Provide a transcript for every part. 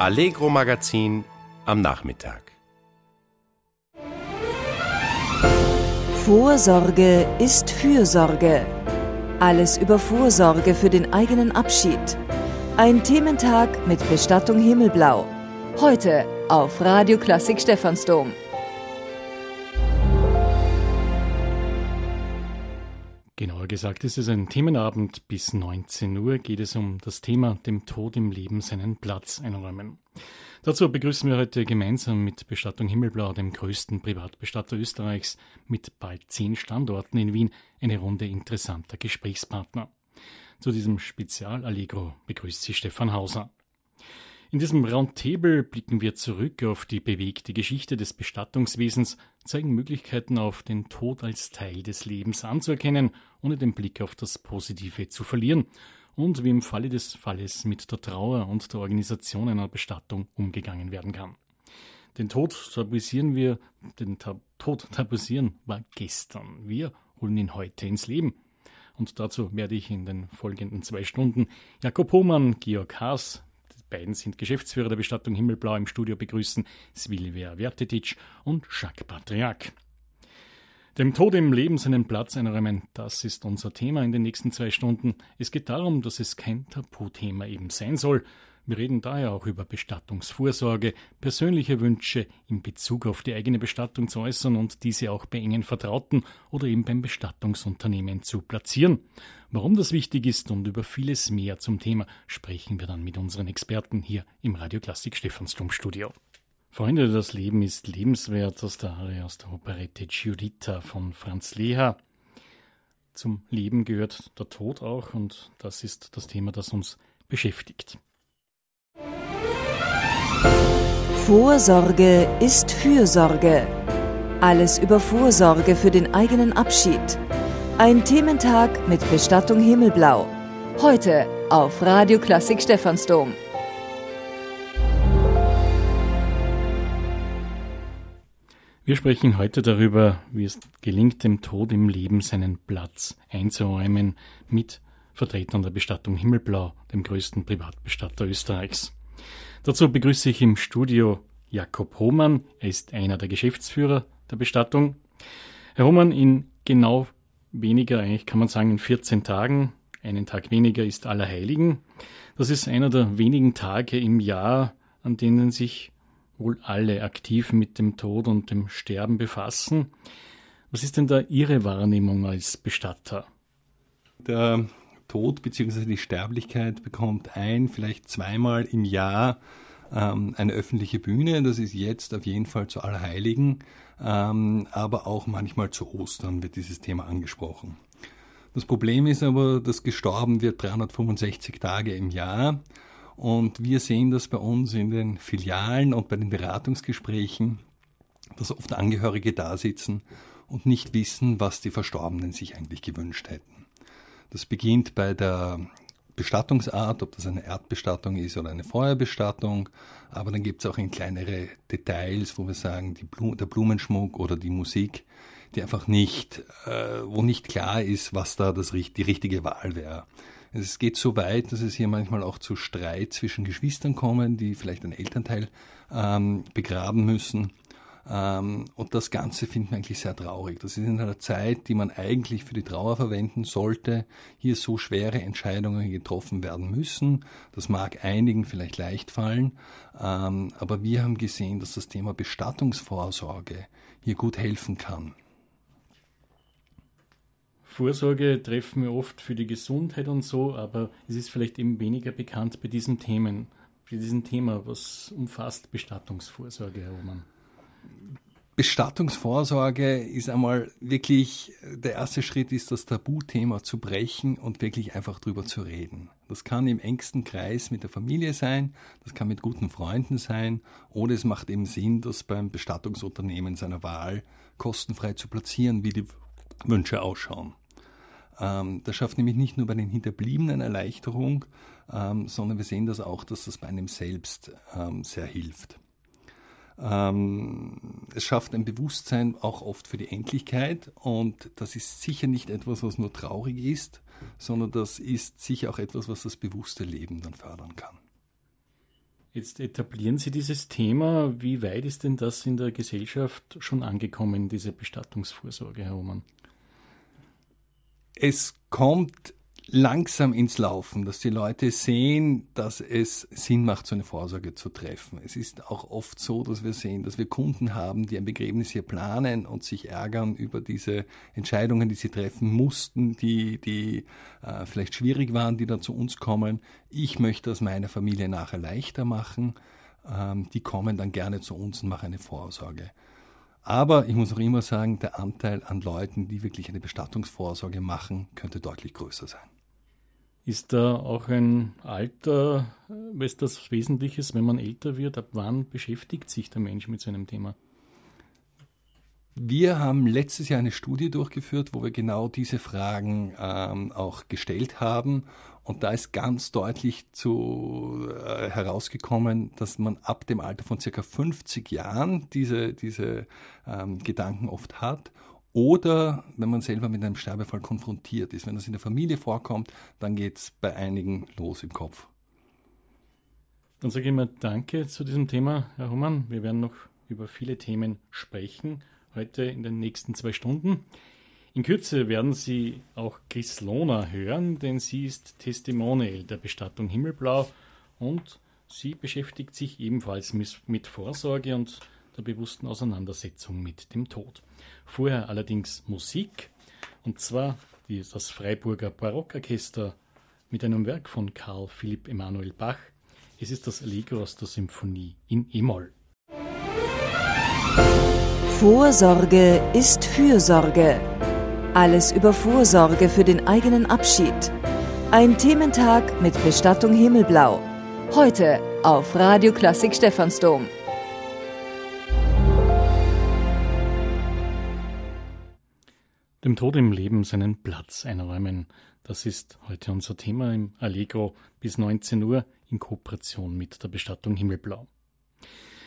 Allegro Magazin am Nachmittag. Vorsorge ist Fürsorge. Alles über Vorsorge für den eigenen Abschied. Ein Thementag mit Bestattung Himmelblau. Heute auf Radio Klassik Stephansdom. Genauer gesagt ist es ein Themenabend. Bis 19 Uhr geht es um das Thema dem Tod im Leben seinen Platz einräumen. Dazu begrüßen wir heute gemeinsam mit Bestattung Himmelblau, dem größten Privatbestatter Österreichs, mit bald zehn Standorten in Wien, eine Runde interessanter Gesprächspartner. Zu diesem Spezialallegro begrüßt sie Stefan Hauser. In diesem Roundtable blicken wir zurück auf die bewegte Geschichte des Bestattungswesens, zeigen Möglichkeiten auf, den Tod als Teil des Lebens anzuerkennen, ohne den Blick auf das Positive zu verlieren und wie im Falle des Falles mit der Trauer und der Organisation einer Bestattung umgegangen werden kann. Den Tod tabuisieren wir, den Tab Tod tabuisieren war gestern. Wir holen ihn heute ins Leben. Und dazu werde ich in den folgenden zwei Stunden Jakob Hohmann, Georg Haas, beiden sind Geschäftsführer der Bestattung Himmelblau im Studio begrüßen, Svilvia Vertetic und Jacques Patriak. Dem Tod im Leben seinen Platz einräumen, das ist unser Thema in den nächsten zwei Stunden. Es geht darum, dass es kein Tabuthema eben sein soll, wir reden daher auch über Bestattungsvorsorge, persönliche Wünsche in Bezug auf die eigene Bestattung zu äußern und diese auch bei engen Vertrauten oder eben beim Bestattungsunternehmen zu platzieren. Warum das wichtig ist und über vieles mehr zum Thema sprechen wir dann mit unseren Experten hier im Radio Klassik Stephansdom Studio. Freunde, das Leben ist lebenswert aus der Arie aus der Operette Giuditta von Franz Leha. Zum Leben gehört der Tod auch und das ist das Thema, das uns beschäftigt. Vorsorge ist Fürsorge. Alles über Vorsorge für den eigenen Abschied. Ein Thementag mit Bestattung Himmelblau. Heute auf Radio Klassik Stephansdom. Wir sprechen heute darüber, wie es gelingt, dem Tod im Leben seinen Platz einzuräumen mit Vertretern der Bestattung Himmelblau, dem größten Privatbestatter Österreichs. Dazu begrüße ich im Studio Jakob Hohmann. Er ist einer der Geschäftsführer der Bestattung. Herr Hohmann, in genau weniger, eigentlich kann man sagen in 14 Tagen, einen Tag weniger ist Allerheiligen. Das ist einer der wenigen Tage im Jahr, an denen sich wohl alle aktiv mit dem Tod und dem Sterben befassen. Was ist denn da Ihre Wahrnehmung als Bestatter? Der Tod bzw. die Sterblichkeit bekommt ein, vielleicht zweimal im Jahr ähm, eine öffentliche Bühne. Das ist jetzt auf jeden Fall zu Allerheiligen, ähm, aber auch manchmal zu Ostern wird dieses Thema angesprochen. Das Problem ist aber, dass gestorben wird 365 Tage im Jahr. Und wir sehen das bei uns in den Filialen und bei den Beratungsgesprächen, dass oft Angehörige da sitzen und nicht wissen, was die Verstorbenen sich eigentlich gewünscht hätten. Das beginnt bei der Bestattungsart, ob das eine Erdbestattung ist oder eine Feuerbestattung. Aber dann gibt es auch in kleinere Details, wo wir sagen, Blumen, der Blumenschmuck oder die Musik, die einfach nicht, äh, wo nicht klar ist, was da das, die richtige Wahl wäre. Es geht so weit, dass es hier manchmal auch zu Streit zwischen Geschwistern kommen, die vielleicht einen Elternteil ähm, begraben müssen. Ähm, und das Ganze finden wir eigentlich sehr traurig. Das ist in einer Zeit, die man eigentlich für die Trauer verwenden sollte, hier so schwere Entscheidungen getroffen werden müssen. Das mag einigen vielleicht leicht fallen, ähm, aber wir haben gesehen, dass das Thema Bestattungsvorsorge hier gut helfen kann. Vorsorge treffen wir oft für die Gesundheit und so, aber es ist vielleicht eben weniger bekannt bei diesen Themen, bei diesem Thema. Was umfasst Bestattungsvorsorge, Herr Roman? Bestattungsvorsorge ist einmal wirklich, der erste Schritt ist, das Tabuthema zu brechen und wirklich einfach drüber zu reden. Das kann im engsten Kreis mit der Familie sein, das kann mit guten Freunden sein oder es macht eben Sinn, das beim Bestattungsunternehmen seiner Wahl kostenfrei zu platzieren, wie die Wünsche ausschauen. Ähm, das schafft nämlich nicht nur bei den Hinterbliebenen Erleichterung, ähm, sondern wir sehen das auch, dass das bei einem selbst ähm, sehr hilft. Ähm, es schafft ein Bewusstsein auch oft für die Endlichkeit und das ist sicher nicht etwas, was nur traurig ist, sondern das ist sicher auch etwas, was das bewusste Leben dann fördern kann. Jetzt etablieren Sie dieses Thema. Wie weit ist denn das in der Gesellschaft schon angekommen, diese Bestattungsvorsorge, Herr Roman? Es kommt langsam ins Laufen, dass die Leute sehen, dass es Sinn macht, so eine Vorsorge zu treffen. Es ist auch oft so, dass wir sehen, dass wir Kunden haben, die ein Begräbnis hier planen und sich ärgern über diese Entscheidungen, die sie treffen mussten, die, die äh, vielleicht schwierig waren, die dann zu uns kommen. Ich möchte das meiner Familie nachher leichter machen. Ähm, die kommen dann gerne zu uns und machen eine Vorsorge. Aber ich muss auch immer sagen, der Anteil an Leuten, die wirklich eine Bestattungsvorsorge machen, könnte deutlich größer sein. Ist da auch ein Alter, was das Wesentliches, wenn man älter wird? Ab wann beschäftigt sich der Mensch mit so einem Thema? Wir haben letztes Jahr eine Studie durchgeführt, wo wir genau diese Fragen ähm, auch gestellt haben. Und da ist ganz deutlich zu, äh, herausgekommen, dass man ab dem Alter von circa 50 Jahren diese, diese ähm, Gedanken oft hat oder wenn man selber mit einem Sterbefall konfrontiert ist. Wenn das in der Familie vorkommt, dann geht es bei einigen los im Kopf. Dann sage ich mal Danke zu diesem Thema, Herr Humann. Wir werden noch über viele Themen sprechen, heute in den nächsten zwei Stunden. In Kürze werden Sie auch Chris Lohner hören, denn sie ist Testimonial der Bestattung Himmelblau und sie beschäftigt sich ebenfalls mit Vorsorge und der bewussten Auseinandersetzung mit dem Tod. Vorher allerdings Musik, und zwar das Freiburger Barockorchester mit einem Werk von Karl Philipp Emanuel Bach. Es ist das Allegro aus der Symphonie in E-Moll. Vorsorge ist Fürsorge. Alles über Vorsorge für den eigenen Abschied. Ein Thementag mit Bestattung Himmelblau. Heute auf Radio Klassik Stephansdom. dem Tod im Leben seinen Platz einräumen. Das ist heute unser Thema im Allegro bis 19 Uhr in Kooperation mit der Bestattung Himmelblau.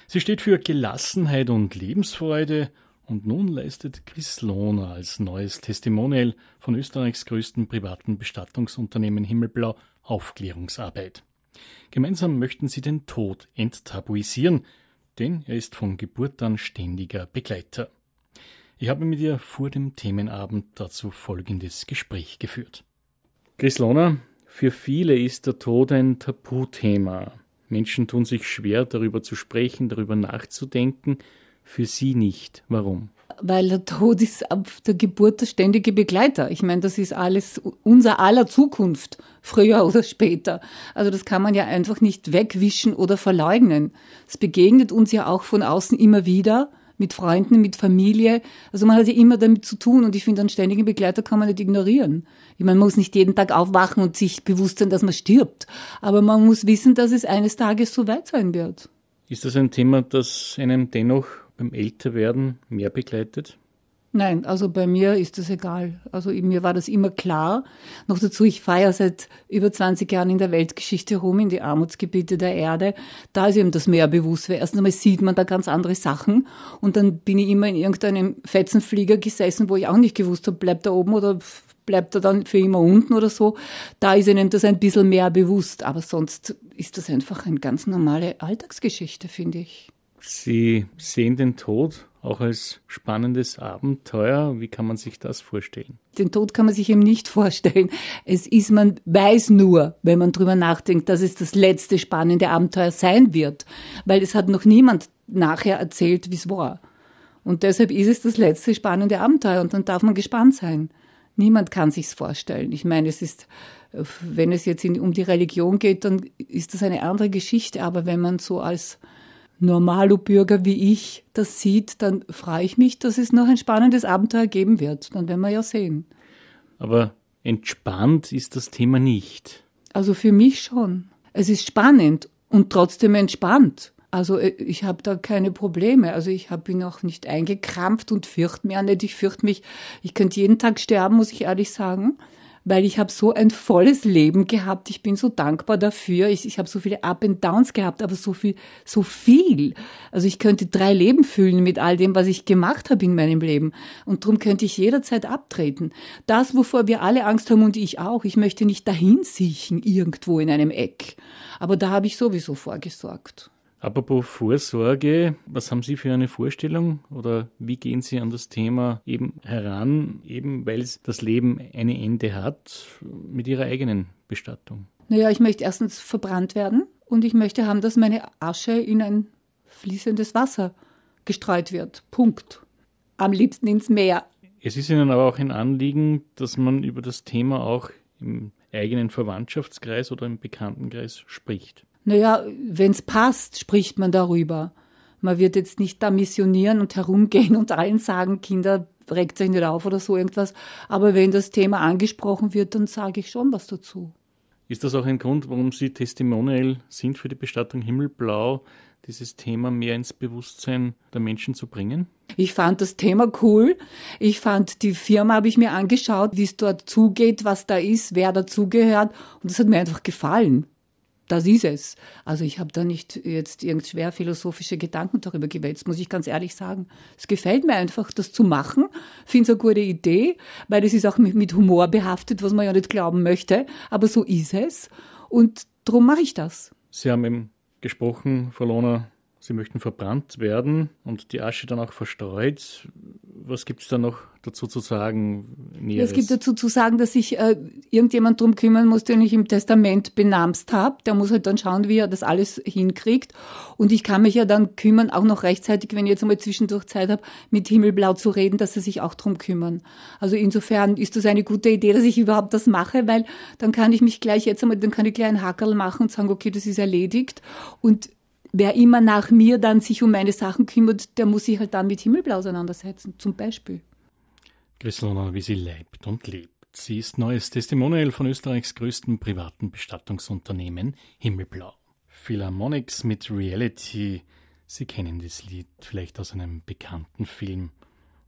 Sie steht für Gelassenheit und Lebensfreude und nun leistet Chris Lohner als neues Testimonial von Österreichs größten privaten Bestattungsunternehmen Himmelblau Aufklärungsarbeit. Gemeinsam möchten sie den Tod enttabuisieren, denn er ist von Geburt an ständiger Begleiter. Ich habe mit ihr vor dem Themenabend dazu folgendes Gespräch geführt. Chris Lohner, für viele ist der Tod ein Tabuthema. Menschen tun sich schwer, darüber zu sprechen, darüber nachzudenken. Für Sie nicht. Warum? Weil der Tod ist ab der Geburt der ständige Begleiter. Ich meine, das ist alles unser aller Zukunft, früher oder später. Also das kann man ja einfach nicht wegwischen oder verleugnen. Es begegnet uns ja auch von außen immer wieder mit Freunden, mit Familie. Also man hat ja immer damit zu tun und ich finde, einen ständigen Begleiter kann man nicht ignorieren. Ich meine, man muss nicht jeden Tag aufwachen und sich bewusst sein, dass man stirbt, aber man muss wissen, dass es eines Tages so weit sein wird. Ist das ein Thema, das einem dennoch beim Älterwerden mehr begleitet? Nein, also bei mir ist das egal. Also mir war das immer klar. Noch dazu, ich feiere seit über 20 Jahren in der Weltgeschichte rum, in die Armutsgebiete der Erde. Da ist eben das mehr bewusst, weil erstens einmal sieht man da ganz andere Sachen. Und dann bin ich immer in irgendeinem Fetzenflieger gesessen, wo ich auch nicht gewusst habe, bleibt er oben oder bleibt er dann für immer unten oder so. Da ist ihnen das ein bisschen mehr bewusst. Aber sonst ist das einfach eine ganz normale Alltagsgeschichte, finde ich. Sie sehen den Tod auch als spannendes Abenteuer. Wie kann man sich das vorstellen? Den Tod kann man sich eben nicht vorstellen. Es ist, man weiß nur, wenn man drüber nachdenkt, dass es das letzte spannende Abenteuer sein wird. Weil es hat noch niemand nachher erzählt, wie es war. Und deshalb ist es das letzte spannende Abenteuer und dann darf man gespannt sein. Niemand kann sich's vorstellen. Ich meine, es ist, wenn es jetzt in, um die Religion geht, dann ist das eine andere Geschichte. Aber wenn man so als Normalo-Bürger wie ich das sieht, dann freue ich mich, dass es noch ein spannendes Abenteuer geben wird. Dann werden wir ja sehen. Aber entspannt ist das Thema nicht. Also für mich schon. Es ist spannend und trotzdem entspannt. Also äh, ich habe da keine Probleme. Also ich habe ihn auch nicht eingekrampft und fürchte mich auch nicht. Ich fürchte mich, ich könnte jeden Tag sterben, muss ich ehrlich sagen weil ich habe so ein volles Leben gehabt. Ich bin so dankbar dafür. Ich, ich habe so viele Up and Downs gehabt, aber so viel, so viel. Also ich könnte drei Leben füllen mit all dem, was ich gemacht habe in meinem Leben. Und darum könnte ich jederzeit abtreten. Das, wovor wir alle Angst haben und ich auch. Ich möchte nicht dahin siechen irgendwo in einem Eck. Aber da habe ich sowieso vorgesorgt. Apropos Vorsorge, was haben Sie für eine Vorstellung oder wie gehen Sie an das Thema eben heran, eben weil das Leben ein Ende hat, mit Ihrer eigenen Bestattung? Naja, ich möchte erstens verbrannt werden und ich möchte haben, dass meine Asche in ein fließendes Wasser gestreut wird. Punkt. Am liebsten ins Meer. Es ist Ihnen aber auch ein Anliegen, dass man über das Thema auch im eigenen Verwandtschaftskreis oder im Bekanntenkreis spricht. Naja, wenn es passt, spricht man darüber. Man wird jetzt nicht da missionieren und herumgehen und allen sagen, Kinder, regt sich nicht auf oder so irgendwas. Aber wenn das Thema angesprochen wird, dann sage ich schon was dazu. Ist das auch ein Grund, warum Sie testimonial sind für die Bestattung Himmelblau, dieses Thema mehr ins Bewusstsein der Menschen zu bringen? Ich fand das Thema cool. Ich fand die Firma, habe ich mir angeschaut, wie es dort zugeht, was da ist, wer dazugehört. Und das hat mir einfach gefallen das ist es. Also ich habe da nicht jetzt irgend schwer philosophische Gedanken darüber gewälzt, muss ich ganz ehrlich sagen. Es gefällt mir einfach, das zu machen. Finde es eine gute Idee, weil es ist auch mit, mit Humor behaftet, was man ja nicht glauben möchte. Aber so ist es. Und darum mache ich das. Sie haben eben gesprochen, Frau Lohner, Sie möchten verbrannt werden und die Asche dann auch verstreut. Was gibt es da noch dazu zu sagen? Näheres? Es gibt dazu zu sagen, dass sich äh, irgendjemand drum kümmern muss, den ich im Testament benamst habe. Der muss halt dann schauen, wie er das alles hinkriegt. Und ich kann mich ja dann kümmern, auch noch rechtzeitig, wenn ich jetzt einmal zwischendurch Zeit habe, mit Himmelblau zu reden, dass sie sich auch drum kümmern. Also insofern ist das eine gute Idee, dass ich überhaupt das mache, weil dann kann ich mich gleich jetzt einmal, dann kann ich gleich einen Hackerl machen und sagen, okay, das ist erledigt. Und wer immer nach mir dann sich um meine Sachen kümmert, der muss sich halt dann mit Himmelblau auseinandersetzen, zum Beispiel. Christelona, wie sie lebt und lebt. Sie ist neues Testimonial von Österreichs größten privaten Bestattungsunternehmen Himmelblau. Philharmonics mit Reality. Sie kennen das Lied vielleicht aus einem bekannten Film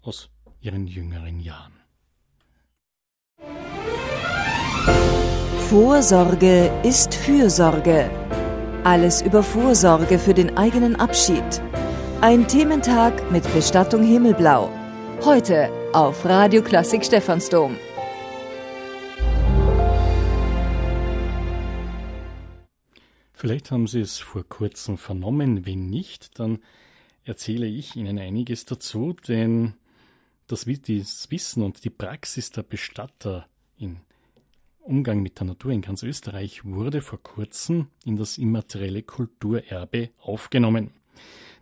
aus ihren jüngeren Jahren. Vorsorge ist Fürsorge. Alles über Vorsorge für den eigenen Abschied. Ein Thementag mit Bestattung Himmelblau. Heute auf Radio Klassik Stephansdom. Vielleicht haben Sie es vor kurzem vernommen. Wenn nicht, dann erzähle ich Ihnen einiges dazu, denn das Wissen und die Praxis der Bestatter in Umgang mit der Natur in ganz Österreich wurde vor kurzem in das immaterielle Kulturerbe aufgenommen.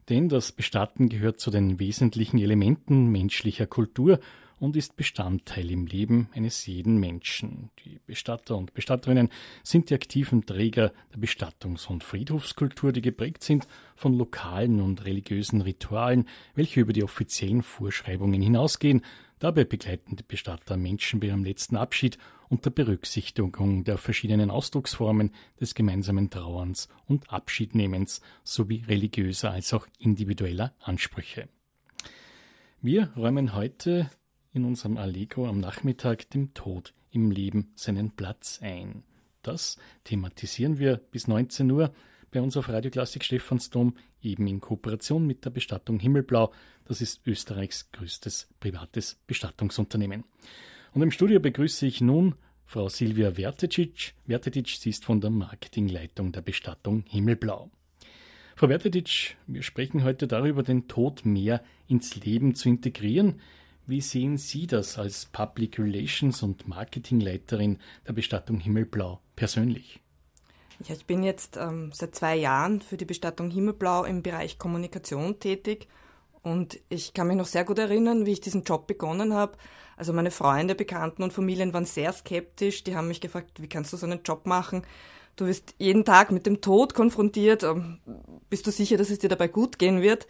Denn das Bestatten gehört zu den wesentlichen Elementen menschlicher Kultur und ist Bestandteil im Leben eines jeden Menschen. Die Bestatter und Bestatterinnen sind die aktiven Träger der Bestattungs- und Friedhofskultur, die geprägt sind von lokalen und religiösen Ritualen, welche über die offiziellen Vorschreibungen hinausgehen. Dabei begleiten die Bestatter Menschen bei ihrem letzten Abschied unter Berücksichtigung der verschiedenen Ausdrucksformen des gemeinsamen Trauerns und Abschiednehmens sowie religiöser als auch individueller Ansprüche. Wir räumen heute in unserem Allegro am Nachmittag dem Tod im Leben seinen Platz ein. Das thematisieren wir bis 19 Uhr bei uns auf Radio Klassik Stephansdom, eben in Kooperation mit der Bestattung Himmelblau. Das ist Österreichs größtes privates Bestattungsunternehmen. Und im Studio begrüße ich nun Frau Silvia Vertecic. Vertecic, sie ist von der Marketingleitung der Bestattung Himmelblau. Frau Vertecic, wir sprechen heute darüber, den Tod mehr ins Leben zu integrieren. Wie sehen Sie das als Public Relations und Marketingleiterin der Bestattung Himmelblau persönlich? Ja, ich bin jetzt ähm, seit zwei Jahren für die Bestattung Himmelblau im Bereich Kommunikation tätig und ich kann mich noch sehr gut erinnern, wie ich diesen Job begonnen habe. Also meine Freunde, Bekannten und Familien waren sehr skeptisch. Die haben mich gefragt, wie kannst du so einen Job machen? Du wirst jeden Tag mit dem Tod konfrontiert. Ähm, bist du sicher, dass es dir dabei gut gehen wird?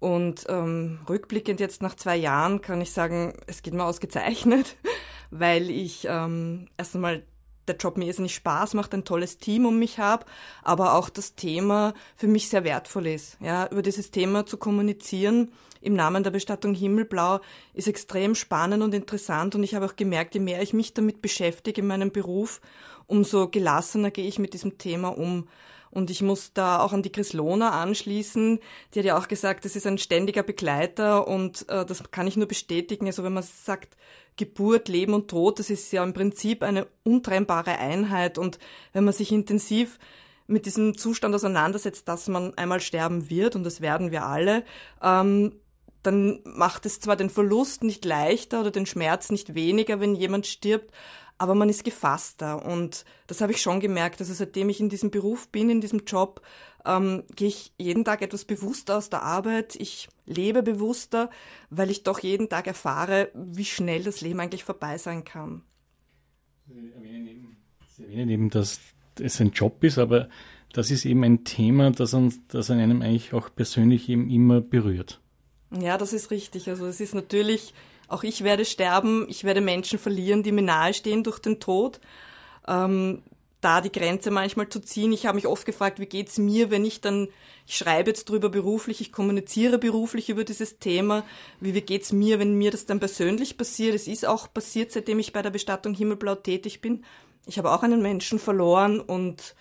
Und ähm, rückblickend jetzt nach zwei Jahren kann ich sagen, es geht mir ausgezeichnet, weil ich ähm, erst einmal der Job mir irrsinnig Spaß macht, ein tolles Team um mich habe, aber auch das Thema für mich sehr wertvoll ist. Ja, über dieses Thema zu kommunizieren, im Namen der Bestattung Himmelblau ist extrem spannend und interessant und ich habe auch gemerkt, je mehr ich mich damit beschäftige in meinem Beruf, umso gelassener gehe ich mit diesem Thema um. Und ich muss da auch an die Chris Lohner anschließen. Die hat ja auch gesagt, das ist ein ständiger Begleiter und äh, das kann ich nur bestätigen. Also wenn man sagt, Geburt, Leben und Tod, das ist ja im Prinzip eine untrennbare Einheit. Und wenn man sich intensiv mit diesem Zustand auseinandersetzt, dass man einmal sterben wird, und das werden wir alle, ähm, dann macht es zwar den Verlust nicht leichter oder den Schmerz nicht weniger, wenn jemand stirbt, aber man ist gefasster und das habe ich schon gemerkt. Also seitdem ich in diesem Beruf bin, in diesem Job, ähm, gehe ich jeden Tag etwas bewusster aus der Arbeit. Ich lebe bewusster, weil ich doch jeden Tag erfahre, wie schnell das Leben eigentlich vorbei sein kann. Sie erwähnen eben, Sie erwähnen eben dass es ein Job ist, aber das ist eben ein Thema, das, an, das an einem eigentlich auch persönlich eben immer berührt. Ja, das ist richtig. Also es ist natürlich auch ich werde sterben, ich werde Menschen verlieren, die mir nahestehen durch den Tod. Ähm, da die Grenze manchmal zu ziehen. Ich habe mich oft gefragt, wie geht's mir, wenn ich dann, ich schreibe jetzt drüber beruflich, ich kommuniziere beruflich über dieses Thema. Wie, wie geht's mir, wenn mir das dann persönlich passiert? Es ist auch passiert, seitdem ich bei der Bestattung Himmelblau tätig bin. Ich habe auch einen Menschen verloren und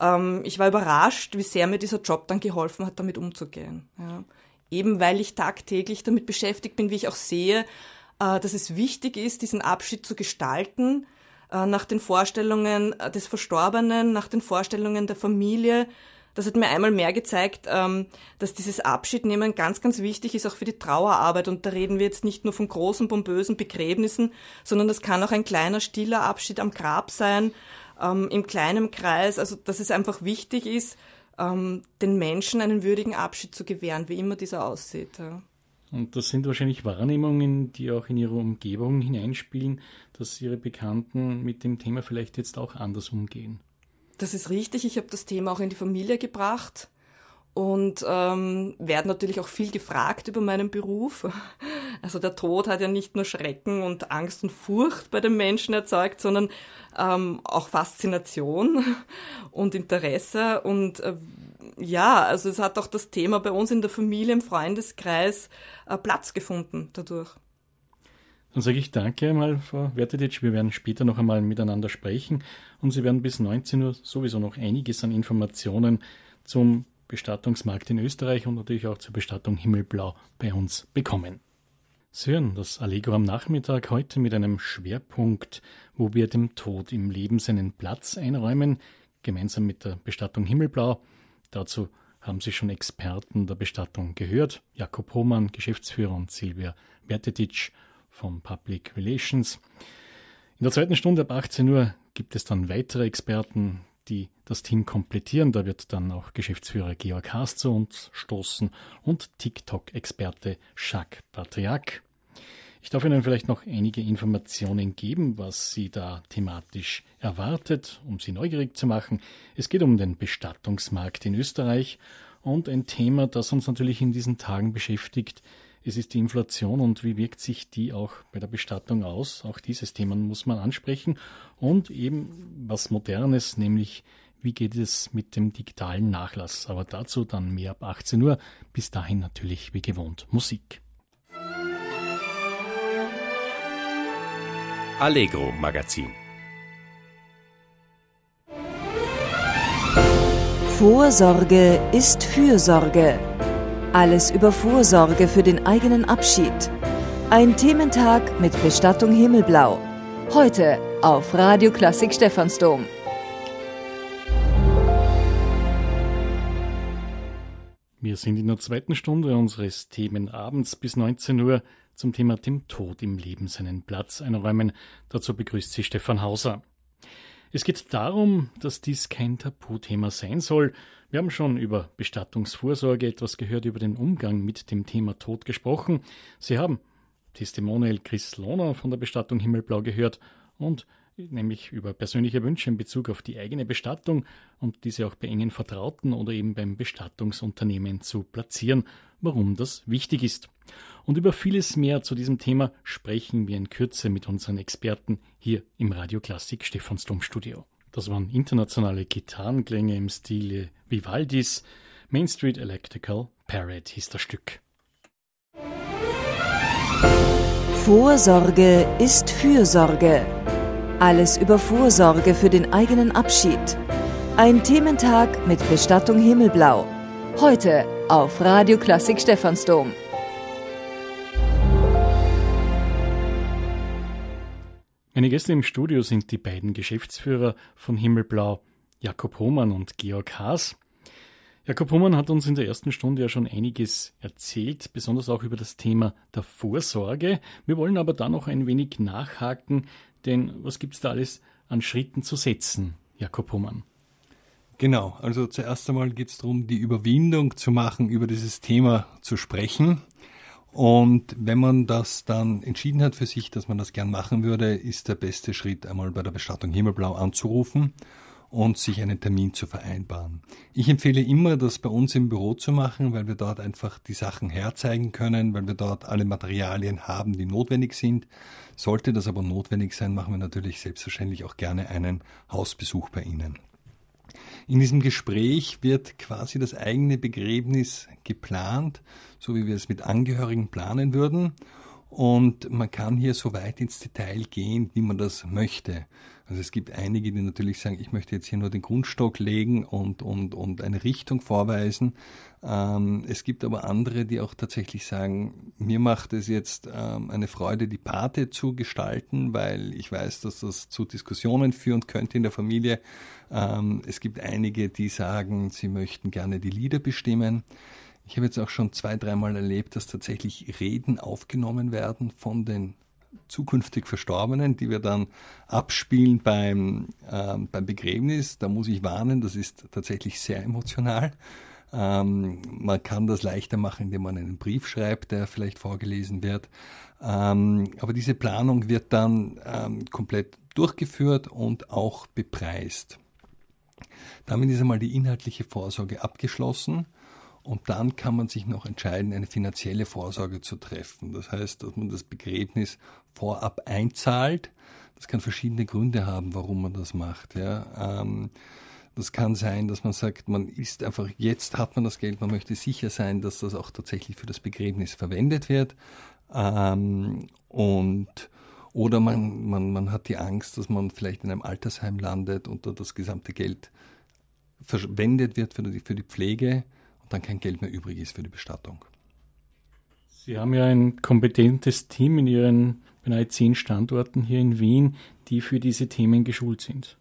ähm, ich war überrascht, wie sehr mir dieser Job dann geholfen hat, damit umzugehen. Ja eben weil ich tagtäglich damit beschäftigt bin, wie ich auch sehe, äh, dass es wichtig ist, diesen Abschied zu gestalten, äh, nach den Vorstellungen äh, des Verstorbenen, nach den Vorstellungen der Familie. Das hat mir einmal mehr gezeigt, ähm, dass dieses Abschiednehmen ganz, ganz wichtig ist, auch für die Trauerarbeit. Und da reden wir jetzt nicht nur von großen, pompösen Begräbnissen, sondern das kann auch ein kleiner, stiller Abschied am Grab sein, ähm, im kleinen Kreis. Also, dass es einfach wichtig ist, ähm, den Menschen einen würdigen Abschied zu gewähren, wie immer dieser aussieht. Ja. Und das sind wahrscheinlich Wahrnehmungen, die auch in Ihre Umgebung hineinspielen, dass Ihre Bekannten mit dem Thema vielleicht jetzt auch anders umgehen. Das ist richtig. Ich habe das Thema auch in die Familie gebracht und ähm, werde natürlich auch viel gefragt über meinen Beruf. Also der Tod hat ja nicht nur Schrecken und Angst und Furcht bei den Menschen erzeugt, sondern ähm, auch Faszination und Interesse. Und äh, ja, also es hat auch das Thema bei uns in der Familie, im Freundeskreis äh, Platz gefunden dadurch. Dann sage ich danke einmal, Frau Werteditsch. Wir werden später noch einmal miteinander sprechen und Sie werden bis 19 Uhr sowieso noch einiges an Informationen zum Bestattungsmarkt in Österreich und natürlich auch zur Bestattung Himmelblau bei uns bekommen. Sie hören das Allegro am Nachmittag heute mit einem Schwerpunkt, wo wir dem Tod im Leben seinen Platz einräumen, gemeinsam mit der Bestattung Himmelblau. Dazu haben Sie schon Experten der Bestattung gehört. Jakob Hohmann, Geschäftsführer und Silvia Vertetic von Public Relations. In der zweiten Stunde ab 18 Uhr gibt es dann weitere Experten, die das Team komplettieren. Da wird dann auch Geschäftsführer Georg Haas zu uns stoßen und TikTok-Experte Jacques Patriak. Ich darf Ihnen vielleicht noch einige Informationen geben, was Sie da thematisch erwartet, um Sie neugierig zu machen. Es geht um den Bestattungsmarkt in Österreich und ein Thema, das uns natürlich in diesen Tagen beschäftigt, es ist die Inflation und wie wirkt sich die auch bei der Bestattung aus? Auch dieses Thema muss man ansprechen. Und eben was Modernes, nämlich wie geht es mit dem digitalen Nachlass? Aber dazu dann mehr ab 18 Uhr. Bis dahin natürlich wie gewohnt Musik. Allegro Magazin. Vorsorge ist Fürsorge. Alles über Vorsorge für den eigenen Abschied. Ein Thementag mit Bestattung Himmelblau. Heute auf Radio Klassik Stephansdom. Wir sind in der zweiten Stunde unseres Themenabends bis 19 Uhr zum Thema dem Tod im Leben seinen Platz einräumen. Dazu begrüßt sie Stefan Hauser. Es geht darum, dass dies kein Tabuthema sein soll. Wir haben schon über Bestattungsvorsorge etwas gehört, über den Umgang mit dem Thema Tod gesprochen. Sie haben Testimonial Chris Lohner von der Bestattung Himmelblau gehört und nämlich über persönliche Wünsche in Bezug auf die eigene Bestattung und diese auch bei engen Vertrauten oder eben beim Bestattungsunternehmen zu platzieren, warum das wichtig ist. Und über vieles mehr zu diesem Thema sprechen wir in Kürze mit unseren Experten hier im Radio Klassik Stephansdom Studio. Das waren internationale Gitarrenklänge im Stile Vivaldis. Main Street Electrical Parade hieß das Stück. Vorsorge ist Fürsorge. Alles über Vorsorge für den eigenen Abschied. Ein Thementag mit Bestattung Himmelblau. Heute auf Radio Klassik Stephansdom. Meine Gäste im Studio sind die beiden Geschäftsführer von Himmelblau, Jakob Hohmann und Georg Haas. Jakob Hohmann hat uns in der ersten Stunde ja schon einiges erzählt, besonders auch über das Thema der Vorsorge. Wir wollen aber da noch ein wenig nachhaken, denn was gibt es da alles an Schritten zu setzen, Jakob Hohmann? Genau, also zuerst einmal geht es darum, die Überwindung zu machen, über dieses Thema zu sprechen. Und wenn man das dann entschieden hat für sich, dass man das gern machen würde, ist der beste Schritt einmal bei der Bestattung Himmelblau anzurufen und sich einen Termin zu vereinbaren. Ich empfehle immer, das bei uns im Büro zu machen, weil wir dort einfach die Sachen herzeigen können, weil wir dort alle Materialien haben, die notwendig sind. Sollte das aber notwendig sein, machen wir natürlich selbstverständlich auch gerne einen Hausbesuch bei Ihnen. In diesem Gespräch wird quasi das eigene Begräbnis geplant, so wie wir es mit Angehörigen planen würden. Und man kann hier so weit ins Detail gehen, wie man das möchte. Also es gibt einige, die natürlich sagen, ich möchte jetzt hier nur den Grundstock legen und, und, und eine Richtung vorweisen. Ähm, es gibt aber andere, die auch tatsächlich sagen, mir macht es jetzt ähm, eine Freude, die Pate zu gestalten, weil ich weiß, dass das zu Diskussionen führen könnte in der Familie. Ähm, es gibt einige, die sagen, sie möchten gerne die Lieder bestimmen. Ich habe jetzt auch schon zwei, dreimal erlebt, dass tatsächlich Reden aufgenommen werden von den zukünftig Verstorbenen, die wir dann abspielen beim, äh, beim Begräbnis. Da muss ich warnen, das ist tatsächlich sehr emotional. Ähm, man kann das leichter machen, indem man einen Brief schreibt, der vielleicht vorgelesen wird. Ähm, aber diese Planung wird dann ähm, komplett durchgeführt und auch bepreist. Damit ist einmal die inhaltliche Vorsorge abgeschlossen. Und dann kann man sich noch entscheiden, eine finanzielle Vorsorge zu treffen. Das heißt, dass man das Begräbnis vorab einzahlt. Das kann verschiedene Gründe haben, warum man das macht. Ja. Ähm, das kann sein, dass man sagt, man ist einfach, jetzt hat man das Geld, man möchte sicher sein, dass das auch tatsächlich für das Begräbnis verwendet wird. Ähm, und oder man, man, man hat die Angst, dass man vielleicht in einem Altersheim landet und da das gesamte Geld verwendet wird für die, für die Pflege dann kein Geld mehr übrig ist für die Bestattung. Sie haben ja ein kompetentes Team in Ihren beinahe zehn Standorten hier in Wien, die für diese Themen geschult sind.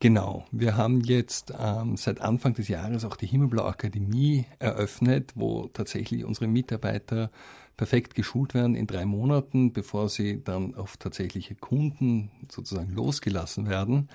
Genau. Wir haben jetzt ähm, seit Anfang des Jahres auch die Himmelblau Akademie eröffnet, wo tatsächlich unsere Mitarbeiter perfekt geschult werden in drei Monaten, bevor sie dann auf tatsächliche Kunden sozusagen losgelassen werden.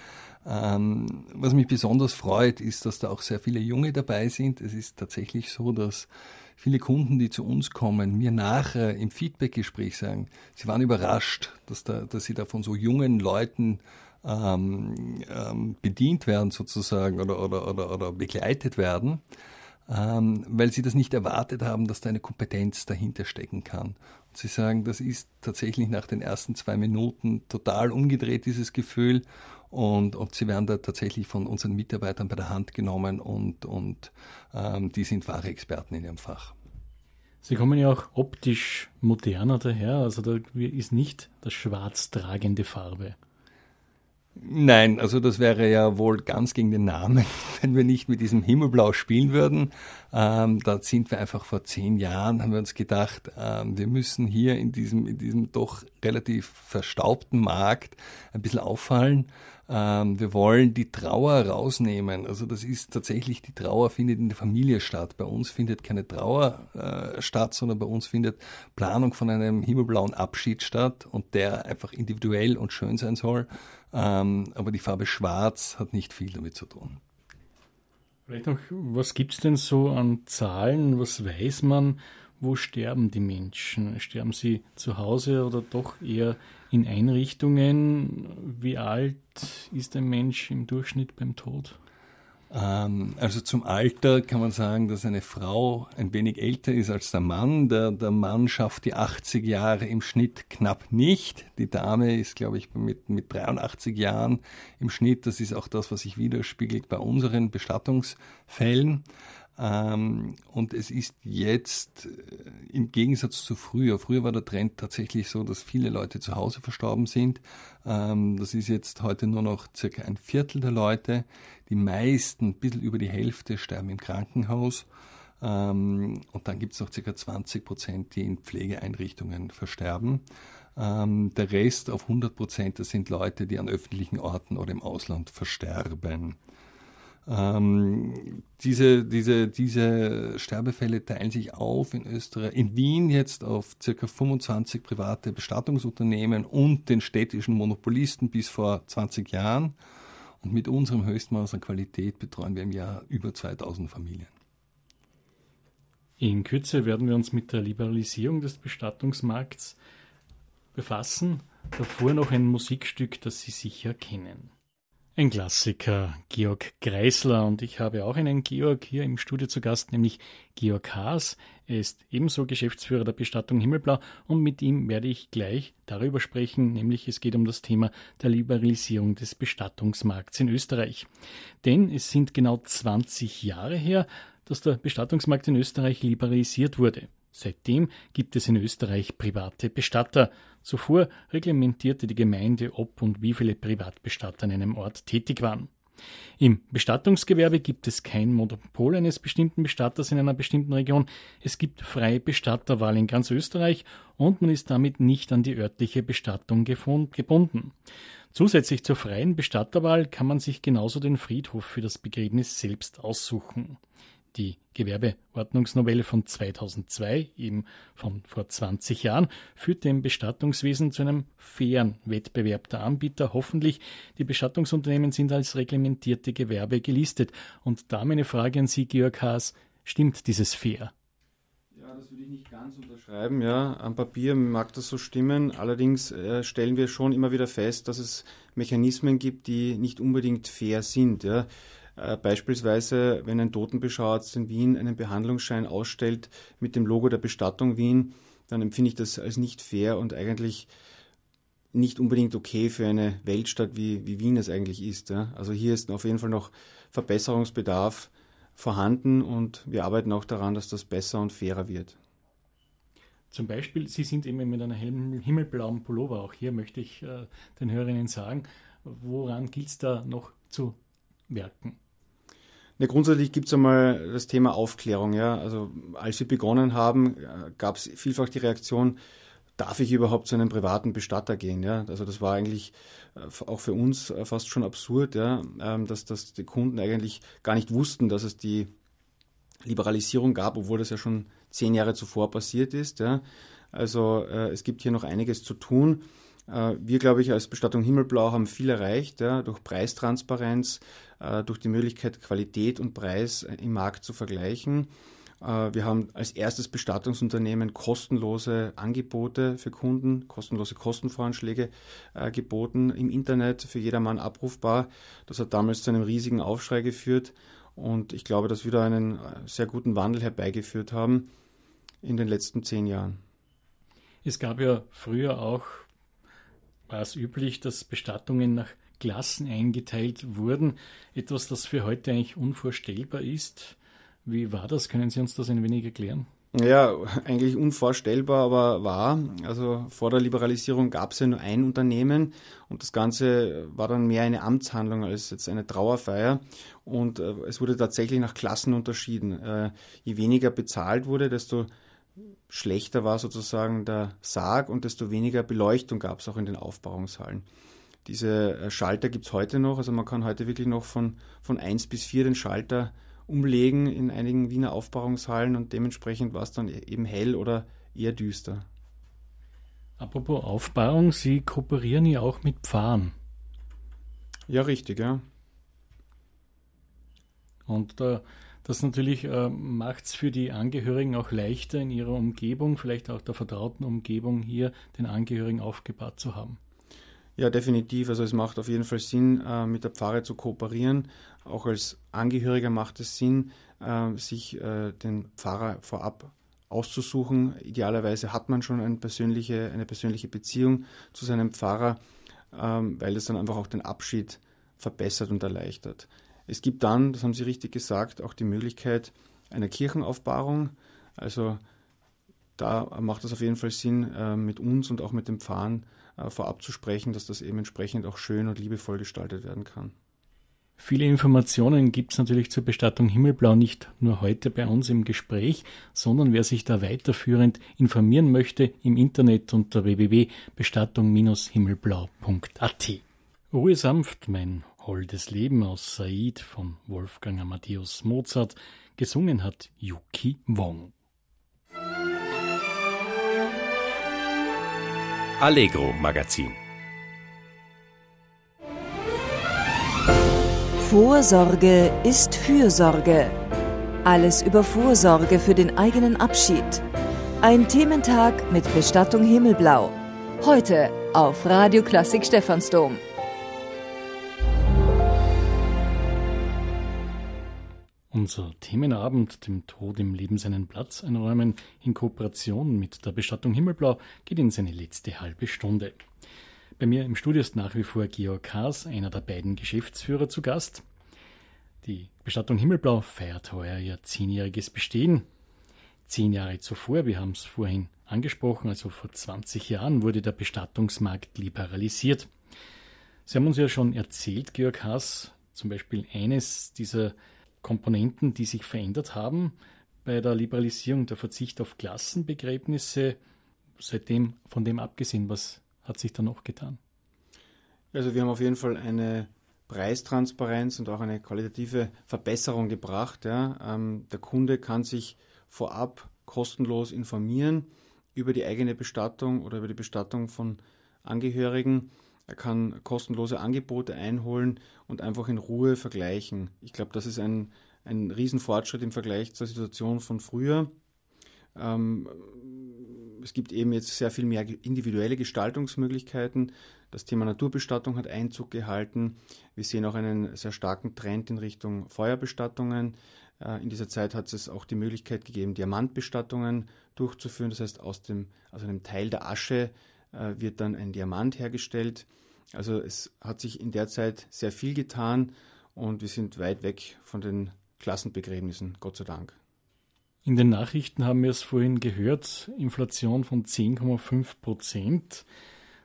Ähm, was mich besonders freut, ist, dass da auch sehr viele Junge dabei sind. Es ist tatsächlich so, dass viele Kunden, die zu uns kommen, mir nachher im Feedbackgespräch sagen, sie waren überrascht, dass, da, dass sie da von so jungen Leuten ähm, ähm, bedient werden sozusagen oder, oder, oder, oder begleitet werden ähm, weil sie das nicht erwartet haben, dass da eine Kompetenz dahinter stecken kann. Und sie sagen, das ist tatsächlich nach den ersten zwei Minuten total umgedreht, dieses Gefühl. Und, und sie werden da tatsächlich von unseren Mitarbeitern bei der Hand genommen und, und ähm, die sind wahre Experten in ihrem Fach. Sie kommen ja auch optisch moderner daher, also da ist nicht das schwarz tragende Farbe. Nein, also das wäre ja wohl ganz gegen den Namen, wenn wir nicht mit diesem Himmelblau spielen würden. Ähm, da sind wir einfach vor zehn Jahren, haben wir uns gedacht, ähm, wir müssen hier in diesem, in diesem doch relativ verstaubten Markt ein bisschen auffallen. Ähm, wir wollen die Trauer rausnehmen. Also das ist tatsächlich, die Trauer findet in der Familie statt. Bei uns findet keine Trauer äh, statt, sondern bei uns findet Planung von einem himmelblauen Abschied statt und der einfach individuell und schön sein soll. Ähm, aber die Farbe Schwarz hat nicht viel damit zu tun. Vielleicht noch, was gibt es denn so an Zahlen? Was weiß man? Wo sterben die Menschen? Sterben sie zu Hause oder doch eher in Einrichtungen? Wie alt ist ein Mensch im Durchschnitt beim Tod? Ähm, also zum Alter kann man sagen, dass eine Frau ein wenig älter ist als der Mann. Der, der Mann schafft die 80 Jahre im Schnitt knapp nicht. Die Dame ist, glaube ich, mit, mit 83 Jahren im Schnitt. Das ist auch das, was sich widerspiegelt bei unseren Bestattungsfällen. Ähm, und es ist jetzt äh, im Gegensatz zu früher. Früher war der Trend tatsächlich so, dass viele Leute zu Hause verstorben sind. Ähm, das ist jetzt heute nur noch circa ein Viertel der Leute. Die meisten, ein bisschen über die Hälfte, sterben im Krankenhaus. Ähm, und dann gibt es noch circa 20 Prozent, die in Pflegeeinrichtungen versterben. der Rest auf 100 Prozent, das sind Leute, die an öffentlichen Orten oder im Ausland versterben. Ähm, diese, diese, diese Sterbefälle teilen sich auf in Österreich, in Wien jetzt auf circa 25 private Bestattungsunternehmen und den städtischen Monopolisten bis vor 20 Jahren. Und mit unserem Höchstmaß an Qualität betreuen wir im Jahr über 2000 Familien. In Kürze werden wir uns mit der Liberalisierung des Bestattungsmarkts befassen. Davor noch ein Musikstück, das Sie sicher kennen. Ein Klassiker, Georg Greisler. Und ich habe auch einen Georg hier im Studio zu Gast, nämlich Georg Haas. Er ist ebenso Geschäftsführer der Bestattung Himmelblau und mit ihm werde ich gleich darüber sprechen, nämlich es geht um das Thema der Liberalisierung des Bestattungsmarkts in Österreich. Denn es sind genau 20 Jahre her, dass der Bestattungsmarkt in Österreich liberalisiert wurde. Seitdem gibt es in Österreich private Bestatter. Zuvor reglementierte die Gemeinde, ob und wie viele Privatbestatter an einem Ort tätig waren. Im Bestattungsgewerbe gibt es kein Monopol eines bestimmten Bestatters in einer bestimmten Region. Es gibt freie Bestatterwahl in ganz Österreich und man ist damit nicht an die örtliche Bestattung gebunden. Zusätzlich zur freien Bestatterwahl kann man sich genauso den Friedhof für das Begräbnis selbst aussuchen. Die Gewerbeordnungsnovelle von 2002, eben von vor 20 Jahren, führte im Bestattungswesen zu einem fairen Wettbewerb der Anbieter. Hoffentlich, die Bestattungsunternehmen sind als reglementierte Gewerbe gelistet. Und da meine Frage an Sie, Georg Haas, stimmt dieses fair? Ja, das würde ich nicht ganz unterschreiben. Ja, am Papier mag das so stimmen. Allerdings äh, stellen wir schon immer wieder fest, dass es Mechanismen gibt, die nicht unbedingt fair sind. Ja. Äh, beispielsweise, wenn ein Totenbeschauarzt in Wien einen Behandlungsschein ausstellt mit dem Logo der Bestattung Wien, dann empfinde ich das als nicht fair und eigentlich nicht unbedingt okay für eine Weltstadt wie, wie Wien es eigentlich ist. Ja. Also hier ist auf jeden Fall noch Verbesserungsbedarf vorhanden und wir arbeiten auch daran, dass das besser und fairer wird. Zum Beispiel, Sie sind eben mit einer himmelblauen Pullover. Auch hier möchte ich äh, den Hörerinnen sagen, woran gilt es da noch zu werken? Ja, grundsätzlich gibt es einmal das Thema Aufklärung. Ja? Also als wir begonnen haben, äh, gab es vielfach die Reaktion, darf ich überhaupt zu einem privaten Bestatter gehen? Ja? Also das war eigentlich äh, auch für uns äh, fast schon absurd, ja? Ähm, dass, dass die Kunden eigentlich gar nicht wussten, dass es die Liberalisierung gab, obwohl das ja schon zehn Jahre zuvor passiert ist. Ja? Also es gibt hier noch einiges zu tun. Äh, wir, glaube ich, als Bestattung Himmelblau haben viel erreicht, ja, durch Preistransparenz, äh, durch die Möglichkeit, Qualität und Preis äh, im Markt zu vergleichen. Wir haben als erstes Bestattungsunternehmen kostenlose Angebote für Kunden, kostenlose Kostenvoranschläge geboten, im Internet für jedermann abrufbar. Das hat damals zu einem riesigen Aufschrei geführt und ich glaube, dass wir da einen sehr guten Wandel herbeigeführt haben in den letzten zehn Jahren. Es gab ja früher auch war es üblich, dass Bestattungen nach Klassen eingeteilt wurden. Etwas, das für heute eigentlich unvorstellbar ist. Wie war das? Können Sie uns das ein wenig erklären? Ja, eigentlich unvorstellbar, aber wahr. Also vor der Liberalisierung gab es ja nur ein Unternehmen und das Ganze war dann mehr eine Amtshandlung als jetzt eine Trauerfeier. Und äh, es wurde tatsächlich nach Klassen unterschieden. Äh, je weniger bezahlt wurde, desto schlechter war sozusagen der Sarg und desto weniger Beleuchtung gab es auch in den Aufbauungshallen. Diese äh, Schalter gibt es heute noch, also man kann heute wirklich noch von, von 1 bis 4 den Schalter umlegen in einigen Wiener Aufbauungshallen und dementsprechend war es dann eben hell oder eher düster. Apropos Aufbauung, Sie kooperieren ja auch mit Pfarren. Ja, richtig, ja. Und da das natürlich äh, macht es für die Angehörigen auch leichter in ihrer Umgebung, vielleicht auch der vertrauten Umgebung hier den Angehörigen aufgebaut zu haben. Ja, definitiv. Also es macht auf jeden Fall Sinn, äh, mit der Pfarre zu kooperieren. Auch als Angehöriger macht es Sinn, äh, sich äh, den Pfarrer vorab auszusuchen. Idealerweise hat man schon eine persönliche, eine persönliche Beziehung zu seinem Pfarrer, ähm, weil es dann einfach auch den Abschied verbessert und erleichtert. Es gibt dann, das haben Sie richtig gesagt, auch die Möglichkeit, einer Kirchenaufbahrung. Also da macht es auf jeden Fall Sinn, äh, mit uns und auch mit dem Pfarren äh, vorab zu sprechen, dass das eben entsprechend auch schön und liebevoll gestaltet werden kann. Viele Informationen gibt es natürlich zur Bestattung Himmelblau nicht nur heute bei uns im Gespräch, sondern wer sich da weiterführend informieren möchte, im Internet unter www.bestattung-himmelblau.at. Ruhe sanft, mein holdes Leben aus Said von Wolfgang Amadeus Mozart, gesungen hat Yuki Wong. Allegro Magazin Vorsorge ist Fürsorge. Alles über Vorsorge für den eigenen Abschied. Ein Thementag mit Bestattung Himmelblau. Heute auf Radio Klassik Stephansdom. Unser Themenabend, dem Tod im Leben seinen Platz einräumen, in Kooperation mit der Bestattung Himmelblau, geht in seine letzte halbe Stunde. Bei mir im Studio ist nach wie vor Georg Haas, einer der beiden Geschäftsführer, zu Gast. Die Bestattung Himmelblau feiert heuer ihr zehnjähriges Bestehen. Zehn Jahre zuvor, wir haben es vorhin angesprochen, also vor 20 Jahren, wurde der Bestattungsmarkt liberalisiert. Sie haben uns ja schon erzählt, Georg Haas, zum Beispiel eines dieser Komponenten, die sich verändert haben bei der Liberalisierung, der Verzicht auf Klassenbegräbnisse. Seitdem von dem abgesehen, was hat sich da noch getan? Also wir haben auf jeden Fall eine Preistransparenz und auch eine qualitative Verbesserung gebracht. Ja. Ähm, der Kunde kann sich vorab kostenlos informieren über die eigene Bestattung oder über die Bestattung von Angehörigen. Er kann kostenlose Angebote einholen und einfach in Ruhe vergleichen. Ich glaube, das ist ein, ein Riesenfortschritt im Vergleich zur Situation von früher. Ähm, es gibt eben jetzt sehr viel mehr individuelle Gestaltungsmöglichkeiten. Das Thema Naturbestattung hat Einzug gehalten. Wir sehen auch einen sehr starken Trend in Richtung Feuerbestattungen. Äh, in dieser Zeit hat es auch die Möglichkeit gegeben, Diamantbestattungen durchzuführen. Das heißt, aus, dem, aus einem Teil der Asche äh, wird dann ein Diamant hergestellt. Also es hat sich in der Zeit sehr viel getan und wir sind weit weg von den Klassenbegräbnissen, Gott sei Dank. In den Nachrichten haben wir es vorhin gehört, Inflation von 10,5 Prozent.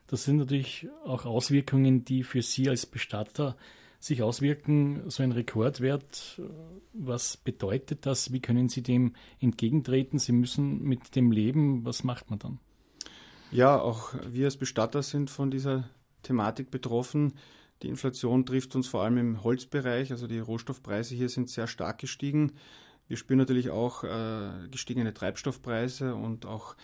Das sind natürlich auch Auswirkungen, die für Sie als Bestatter sich auswirken. So ein Rekordwert, was bedeutet das? Wie können Sie dem entgegentreten? Sie müssen mit dem leben. Was macht man dann? Ja, auch wir als Bestatter sind von dieser Thematik betroffen. Die Inflation trifft uns vor allem im Holzbereich, also die Rohstoffpreise hier sind sehr stark gestiegen. Wir spüren natürlich auch äh, gestiegene Treibstoffpreise und auch